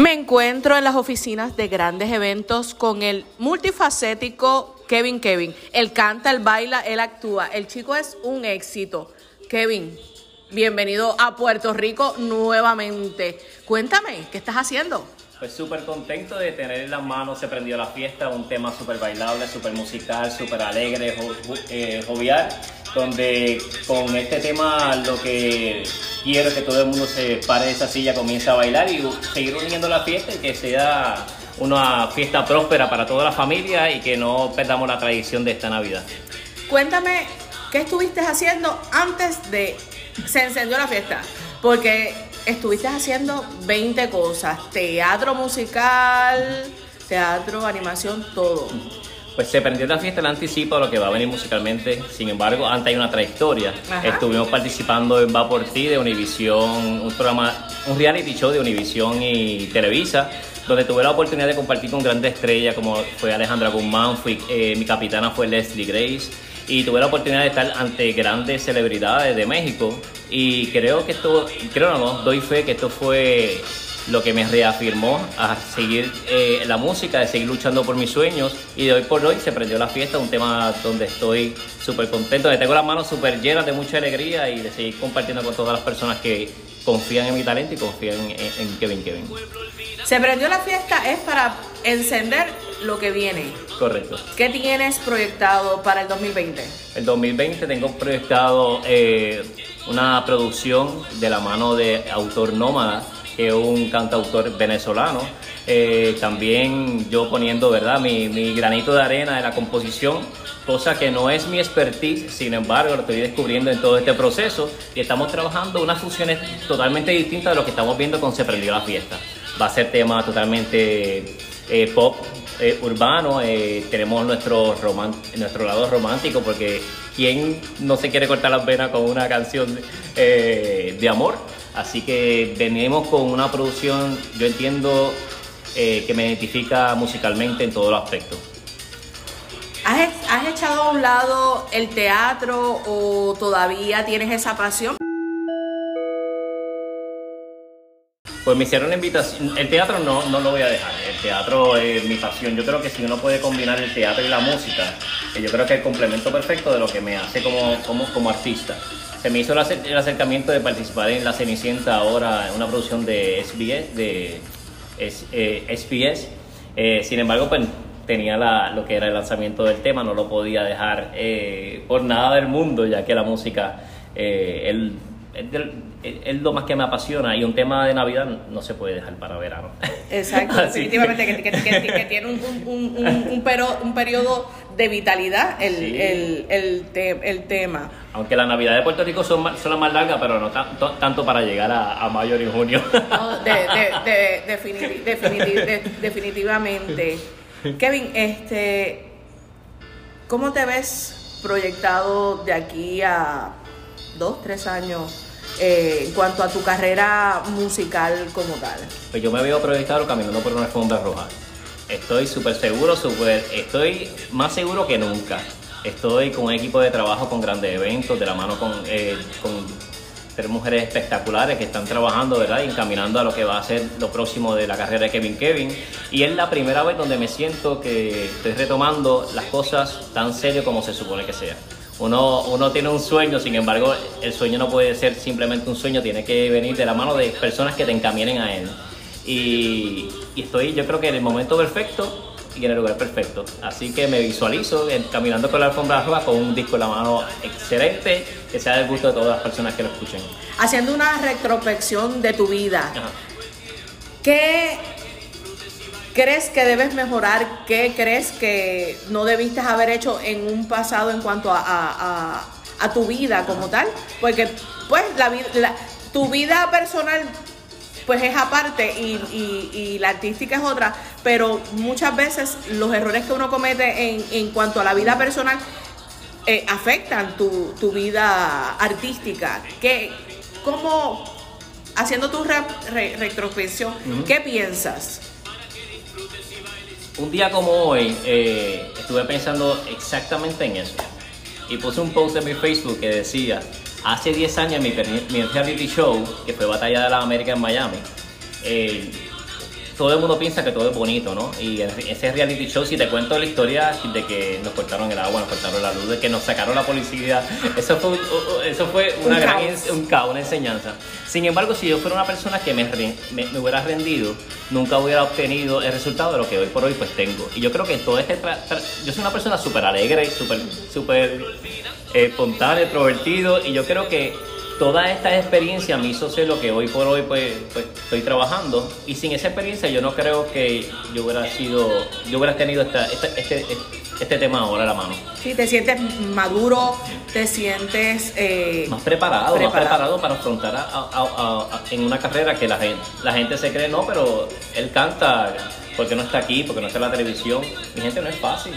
Me encuentro en las oficinas de grandes eventos con el multifacético Kevin Kevin. Él canta, él baila, él actúa. El chico es un éxito. Kevin, bienvenido a Puerto Rico nuevamente. Cuéntame, ¿qué estás haciendo? Pues súper contento de tener en las manos Se Prendió la Fiesta, un tema súper bailable, súper musical, súper alegre, eh, jovial, donde con este tema lo que quiero es que todo el mundo se pare de esa silla, comience a bailar y seguir uniendo la fiesta y que sea una fiesta próspera para toda la familia y que no perdamos la tradición de esta Navidad. Cuéntame, ¿qué estuviste haciendo antes de se encendió la fiesta? Porque estuviste haciendo 20 cosas, teatro musical, teatro, animación, todo. Pues se prendió la fiesta el anticipo de lo que va a venir musicalmente. Sin embargo, antes hay una trayectoria. Estuvimos participando en Va por ti de Univisión, un programa, un reality show de Univisión y Televisa, donde tuve la oportunidad de compartir con grandes estrellas como fue Alejandra Guzmán, fui, eh, mi capitana fue Leslie Grace y tuve la oportunidad de estar ante grandes celebridades de México y creo que esto, creo no, doy fe que esto fue lo que me reafirmó a seguir eh, la música, de seguir luchando por mis sueños y de hoy por hoy se prendió la fiesta, un tema donde estoy súper contento, de tengo las manos súper llenas de mucha alegría y de seguir compartiendo con todas las personas que confían en mi talento y confían en, Kevin Kevin. Se prendió la fiesta es para encender lo que viene. Correcto. ¿Qué tienes proyectado para el 2020? El 2020 tengo proyectado eh, una producción de la mano de Autor Nómada, que es un cantautor venezolano. Eh, también yo poniendo ¿verdad? Mi, granito de arena de la composición, cosa que no es mi expertise, sin embargo lo estoy descubriendo en todo este proceso y estamos trabajando unas fusiones totalmente distintas de lo que estamos viendo con Se Prendió la Fiesta. Va a ser tema totalmente eh, pop, eh, urbano, tenemos nuestro, nuestro lado romántico, porque ¿quién no se quiere cortar las venas con una canción de amor? Así que venimos con una producción, yo entiendo, que me identifica musicalmente en todos los aspectos. ¿Has, ¿Has echado a un lado el teatro o todavía tienes esa pasión? Pues me hicieron una invitación. El teatro no, no lo voy a dejar. El teatro es mi pasión. Yo creo que si uno puede combinar el teatro y la música, que yo creo que es el complemento perfecto de lo que me hace como, como, como artista. Se me hizo el acercamiento de participar en La Cenicienta ahora, en una producción de SBS, de SBS. Eh, eh, sin embargo, pues tenía la, lo que era el lanzamiento del tema, no lo podía dejar eh, por nada del mundo, ya que la música, el es, lo más que me apasiona y un tema de Navidad no se puede dejar para verano. Exacto, definitivamente, que, tiene un, un, un, un, periodo de vitalidad el, el, el, el, tema. Aunque la Navidad de Puerto Rico son, son las más largas, pero no tanto para llegar a, a mayo y junio. No, de, definitivamente. Kevin, este, ¿cómo te ves proyectado de aquí a dos, tres años eh, en cuanto a tu carrera musical como tal? Pues yo me veo proyectado caminando por una alfombra roja. Estoy súper seguro, super, estoy más seguro que nunca. Estoy con un equipo de trabajo con grandes eventos, de la mano con, eh, con tres mujeres espectaculares que están trabajando, ¿verdad? Y encaminando a lo que va a ser lo próximo de la carrera de Kevin Kevin. Y es la primera vez donde me siento que estoy retomando las cosas tan serio como se supone que sea. Uno, uno tiene un sueño, sin embargo, el sueño no puede ser simplemente un sueño, tiene que venir de la mano de personas que te encaminen a él. Y, estoy, yo creo que en el momento perfecto y en el lugar perfecto. Así que me visualizo caminando con la alfombra roja con un disco en la mano excelente que sea del gusto de todas las personas que lo escuchen. Haciendo una retrospección de tu vida, ¿qué crees que debes mejorar? ¿Qué crees que no debiste haber hecho en un pasado en cuanto a, tu vida como tal? Porque pues la, tu vida personal pues es aparte y, la artística es otra, pero muchas veces los errores que uno comete en, cuanto a la vida personal eh, afectan tu, vida artística. ¿Qué, ¿Cómo, haciendo tu retrospección, qué piensas? Un día como hoy eh, estuve pensando exactamente en eso. Y puse un post en mi Facebook que decía, hace 10 años mi, mi reality show, que fue Batalla de la América en Miami, eh, todo el mundo piensa que todo es bonito, ¿no? Y ese reality show, si te cuento la historia de que nos cortaron el agua, nos cortaron la luz, de que nos sacaron la policía, eso fue, eso fue una un gran caos. un caos, una enseñanza. Sin embargo, si yo fuera una persona que me, me, hubiera rendido, nunca hubiera obtenido el resultado de lo que hoy por hoy pues tengo. Y yo creo que todo este... yo soy una persona súper alegre, súper super, eh, espontáneo, extrovertido, y yo creo que toda esta experiencia me hizo ser lo que hoy por hoy pues, pues, estoy trabajando y sin esa experiencia yo no creo que yo hubiera sido, yo hubiera tenido esta, este, este, tema ahora a la mano. Sí, te sientes maduro, te sientes... Eh, más preparado, más preparado para afrontar a, en una carrera que la gente, la gente se cree, no, pero él canta porque no está aquí, porque no está en la televisión. Mi gente no es fácil.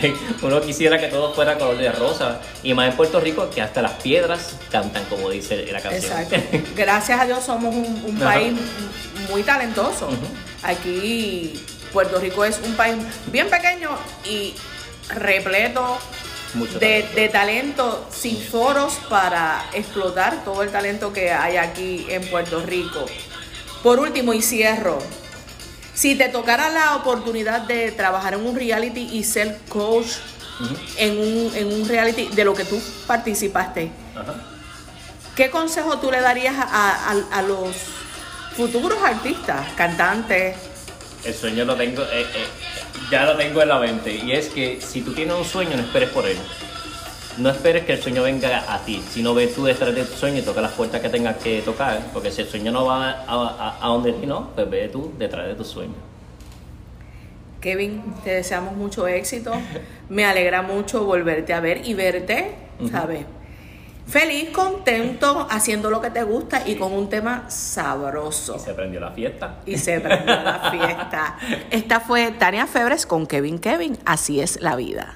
Uno quisiera que todo fuera color de rosa. Y más en Puerto Rico, que hasta las piedras cantan, como dice la canción. Exacto. Gracias a Dios somos un, país muy talentoso. Aquí Puerto Rico es un país bien pequeño y repleto de, de, talento, sin foros para explotar todo el talento que hay aquí en Puerto Rico. Por último, y cierro, si te tocara la oportunidad de trabajar en un reality y ser coach en, un, reality de lo que tú participaste, ¿qué consejo tú le darías a, los futuros artistas, cantantes? El sueño lo tengo, eh, eh, ya lo tengo en la mente. Y es que si tú tienes un sueño, no esperes por él no esperes que el sueño venga a ti, sino ve tú detrás de tu sueño y toca las puertas que tengas que tocar, porque si el sueño no va a, donde ti no, pues ve tú detrás de tu sueño. Kevin, te deseamos mucho éxito. Me alegra mucho volverte a ver y verte, ¿sabes? Feliz, contento, haciendo lo que te gusta y con un tema sabroso. Y se prendió la fiesta. Y se prendió la fiesta. Esta fue Tania Febres con Kevin Kevin. Así es la vida.